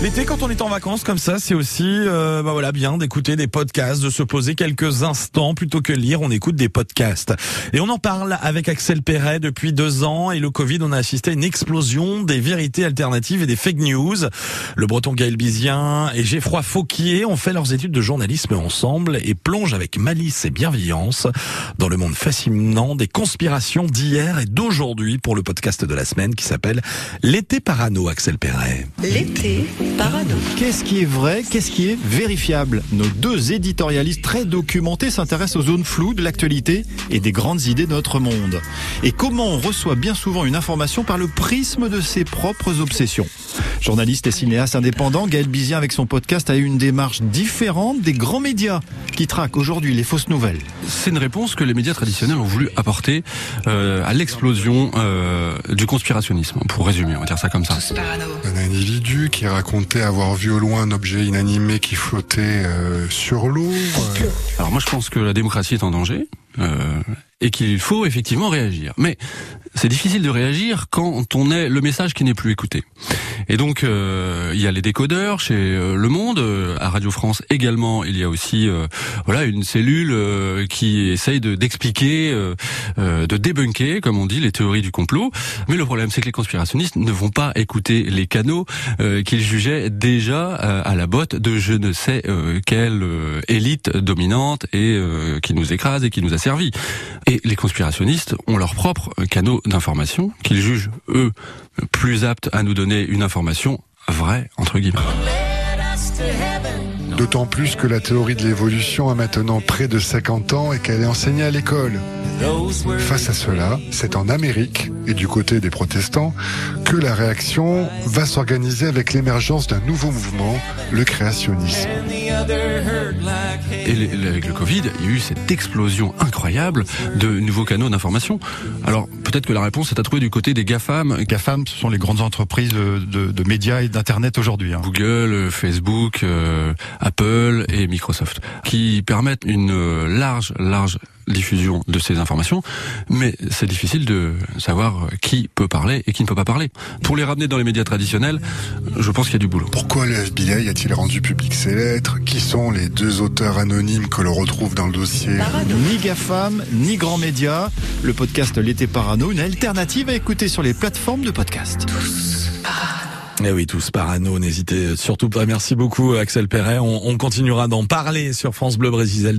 L'été, quand on est en vacances comme ça, c'est aussi euh, bah voilà bien d'écouter des podcasts, de se poser quelques instants plutôt que lire. On écoute des podcasts et on en parle avec Axel Perret depuis deux ans. Et le Covid, on a assisté à une explosion des vérités alternatives et des fake news. Le Breton Gaël Bizien et Geoffroy Fauquier ont fait leurs études de journalisme ensemble et plongent avec malice et bienveillance dans le monde fascinant des conspirations d'hier et d'aujourd'hui pour le podcast de la semaine qui s'appelle L'été parano. Axel Perret. L'été Qu'est-ce qui est vrai Qu'est-ce qui est vérifiable? Nos deux éditorialistes très documentés s'intéressent aux zones floues de l'actualité et des grandes idées de notre monde. Et comment on reçoit bien souvent une information par le prisme de ses propres obsessions? Journaliste et cinéaste indépendant, Gaël Bizien avec son podcast a eu une démarche différente des grands médias qui traquent aujourd'hui les fausses nouvelles. C'est une réponse que les médias traditionnels ont voulu apporter euh, à l'explosion euh, du conspirationnisme, pour résumer, on va dire ça comme ça. Un individu qui racontait avoir vu au loin un objet inanimé qui flottait euh, sur l'eau. euh, Alors moi je pense que la démocratie est en danger. euh, et qu'il faut effectivement réagir. Mais c'est difficile de réagir quand on est le message qui n'est plus écouté. Et donc euh, il y a les décodeurs chez euh, Le Monde, euh, à Radio France également. Il y a aussi euh, voilà une cellule qui essaye de d'expliquer, euh, de débunker, comme on dit, les théories du complot. Mais le problème c'est que les conspirationnistes ne vont pas écouter les canaux qu'ils jugeaient déjà à la botte de je ne sais quelle élite dominante et qui nous écrase et qui nous a servi. Et les conspirationnistes ont leurs propres canaux d'information qu'ils jugent eux plus aptes à nous donner une information vraie entre guillemets. D'autant plus que la théorie de l'évolution a maintenant près de 50 ans et qu'elle est enseignée à l'école. Face à cela, c'est en Amérique et du côté des protestants que la réaction va s'organiser avec l'émergence d'un nouveau mouvement, le créationnisme. Et avec le Covid, il y a eu cette explosion incroyable de nouveaux canaux d'information. Peut-être que la réponse est à trouver du côté des GAFAM, GAFAM, ce sont les grandes entreprises de, de- de médias et d'internet aujourd'hui. hein. Google, Facebook, euh, Apple et Microsoft, qui permettent une euh, large, large diffusion de ces informations, mais c'est difficile de savoir qui peut parler et qui ne peut pas parler. Pour les ramener dans les médias traditionnels, je pense qu'il y a du boulot. Pourquoi le FBI a-t-il rendu public ces lettres? Qui sont les deux auteurs anonymes que l'on retrouve dans le dossier? Parano. Ni GAFAM, ni grands médias. Le podcast L'été parano, une alternative à écouter sur les plateformes de podcast. Eh oui, tous parano, n'hésitez surtout pas. Merci beaucoup Axel Perret. On, on continuera d'en parler sur France Bleu Brésil demain.